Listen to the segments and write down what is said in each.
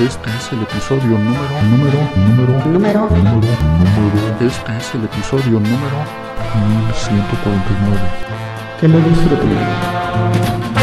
Este es el episodio número, número, número, Número. número, número. Este es el episodio número 1149. Que lo disfruten.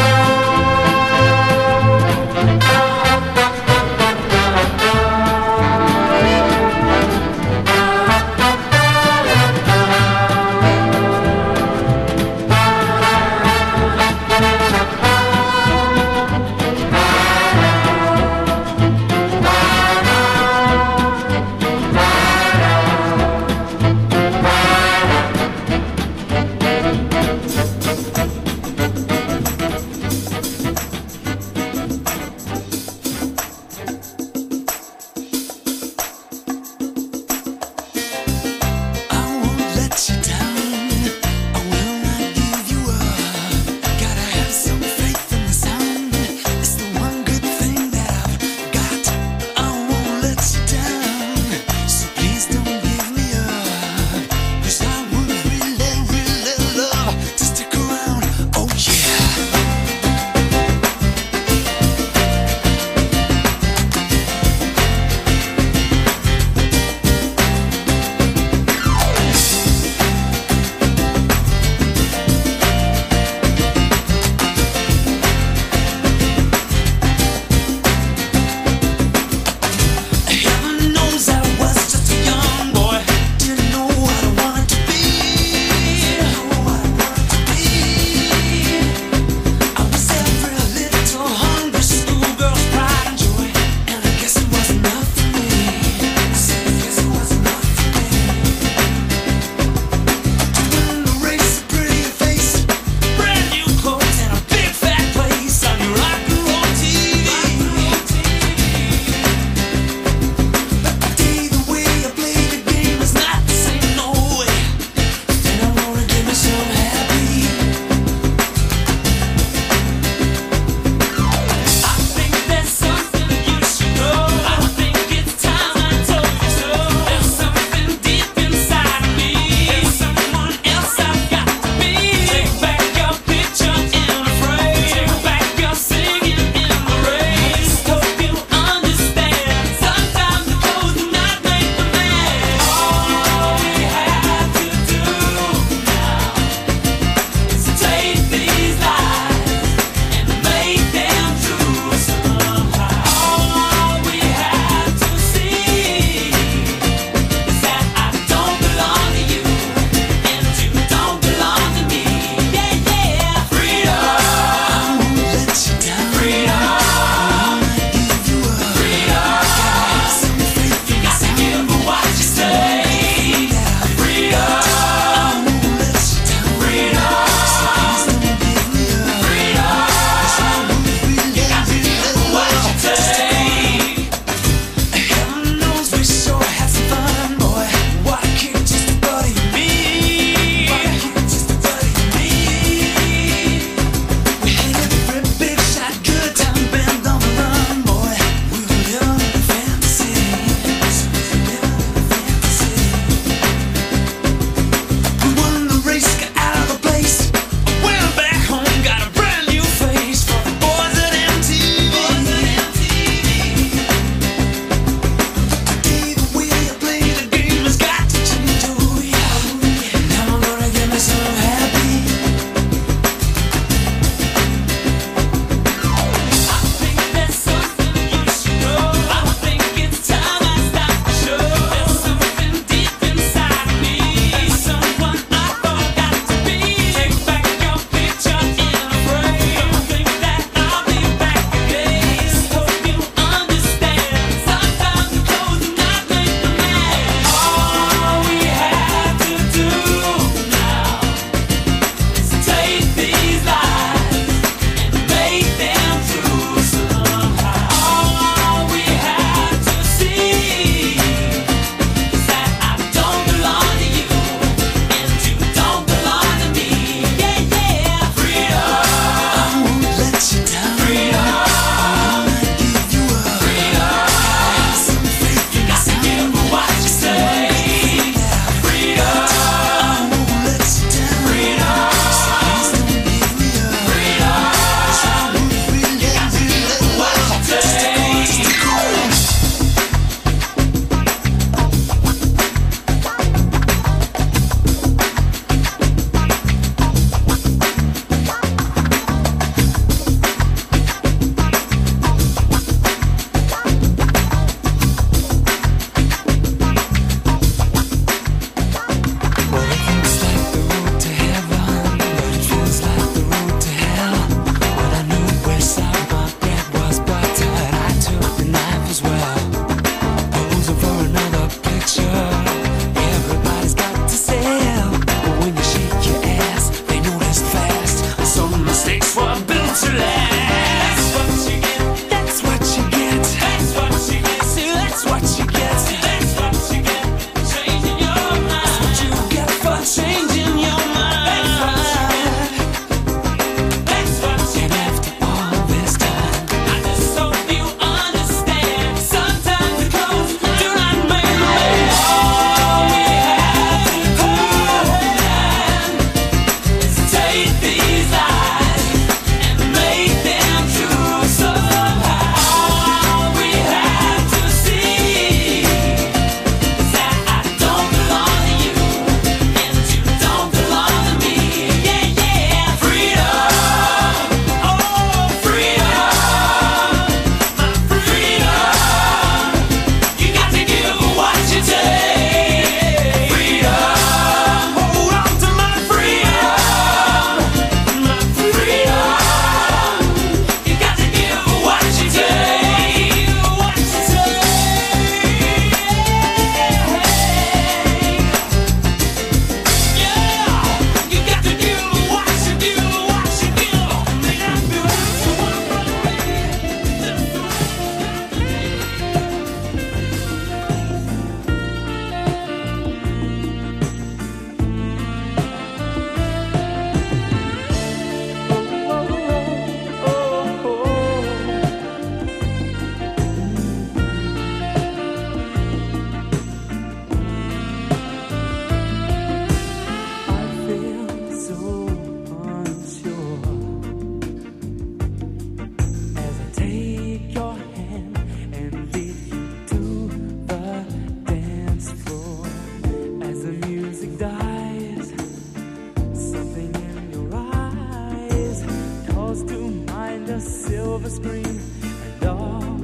Of a scream. and all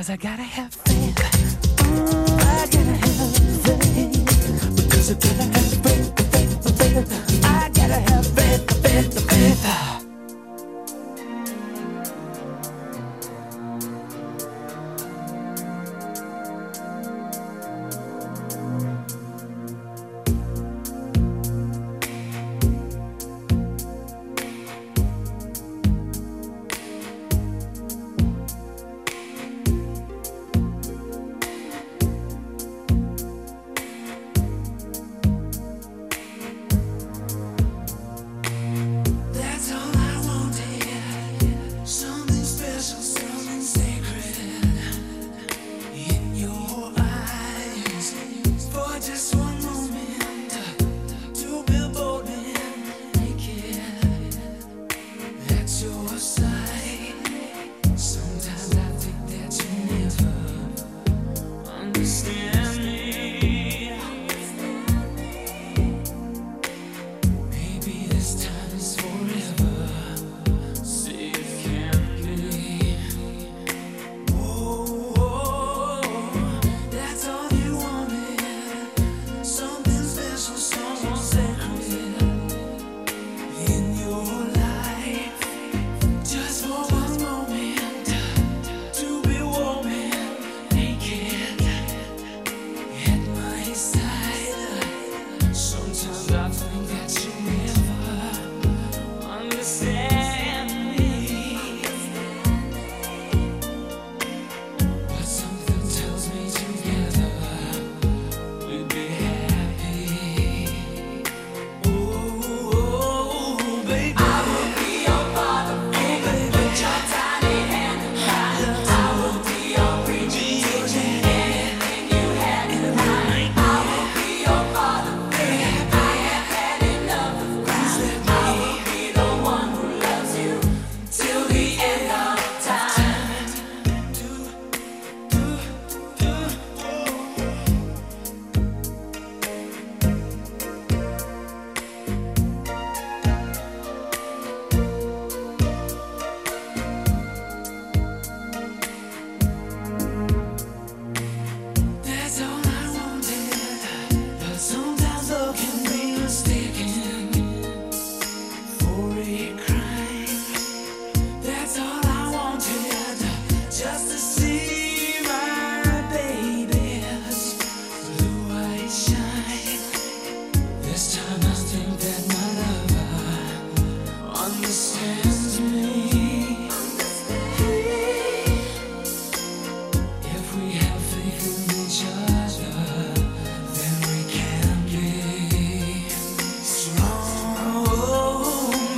Cause I gotta have faith. I gotta have faith. Because I gotta have faith, faith, faith. I gotta have faith, faith, faith.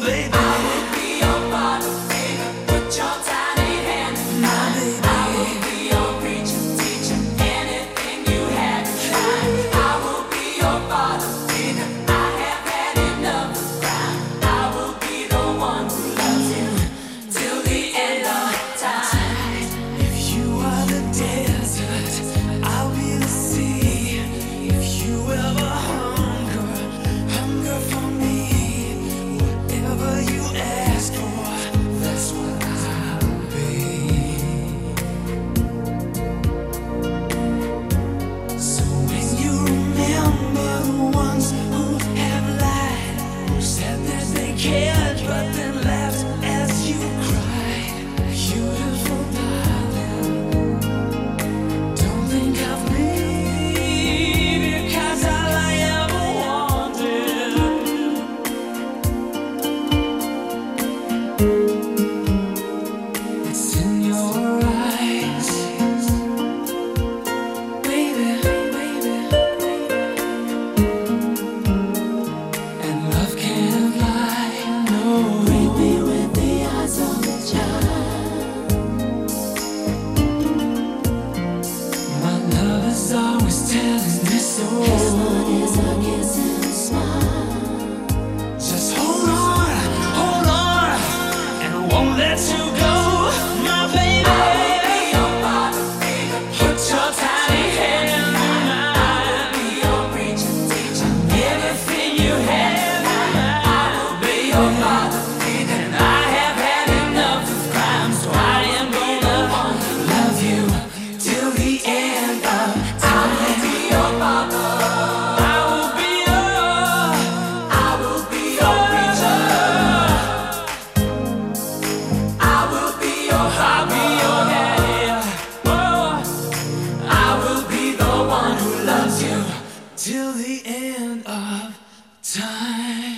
baby. till the end of time.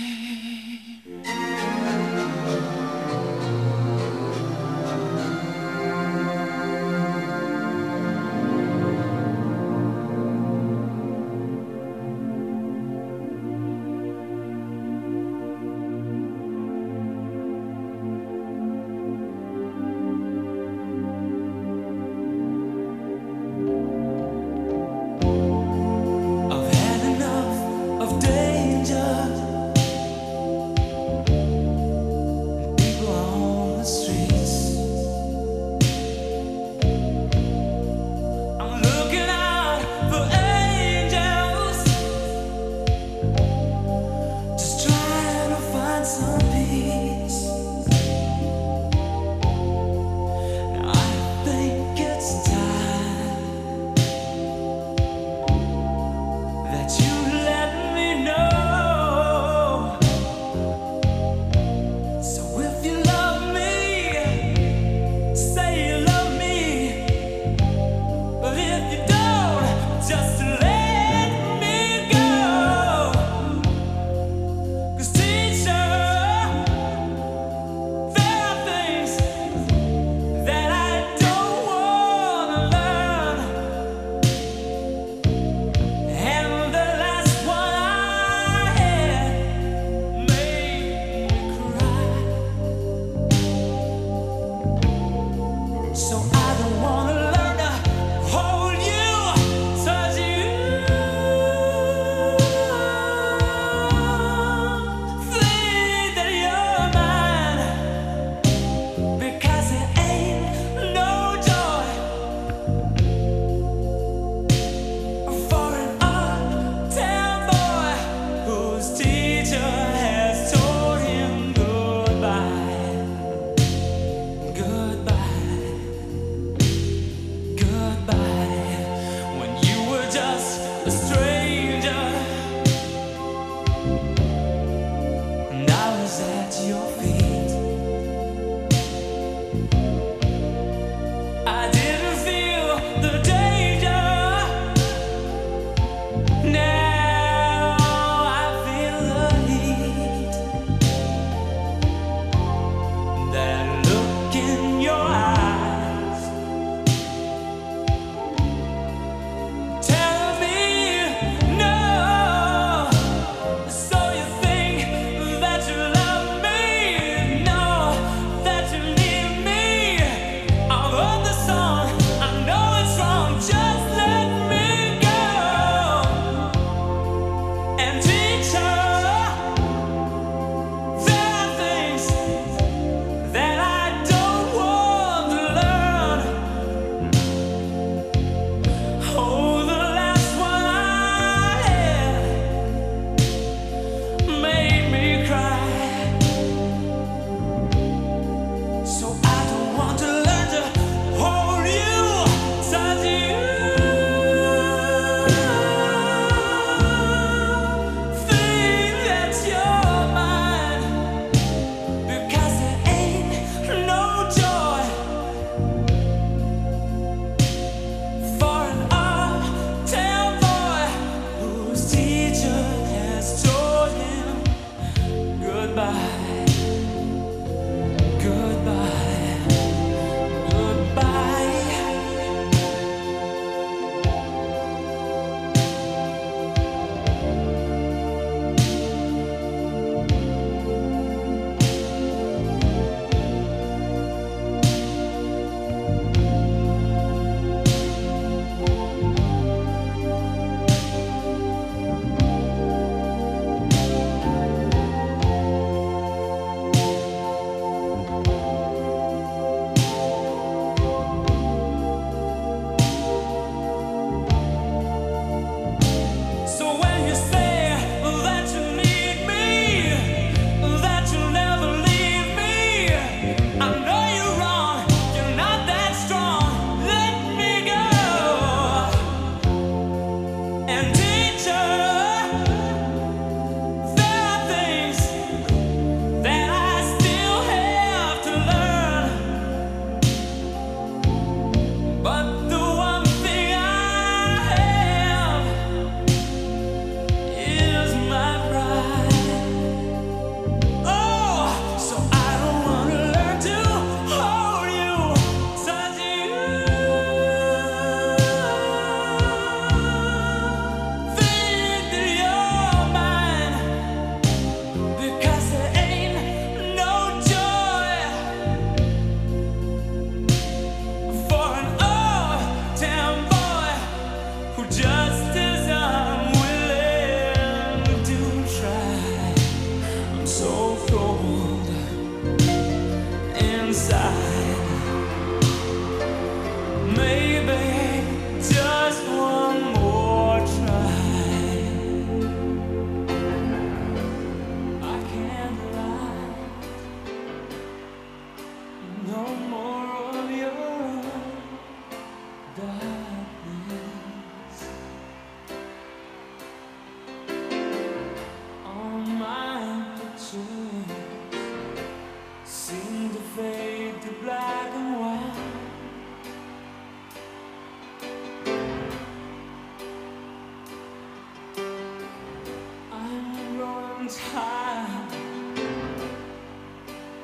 Time,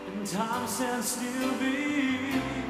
and time stands still before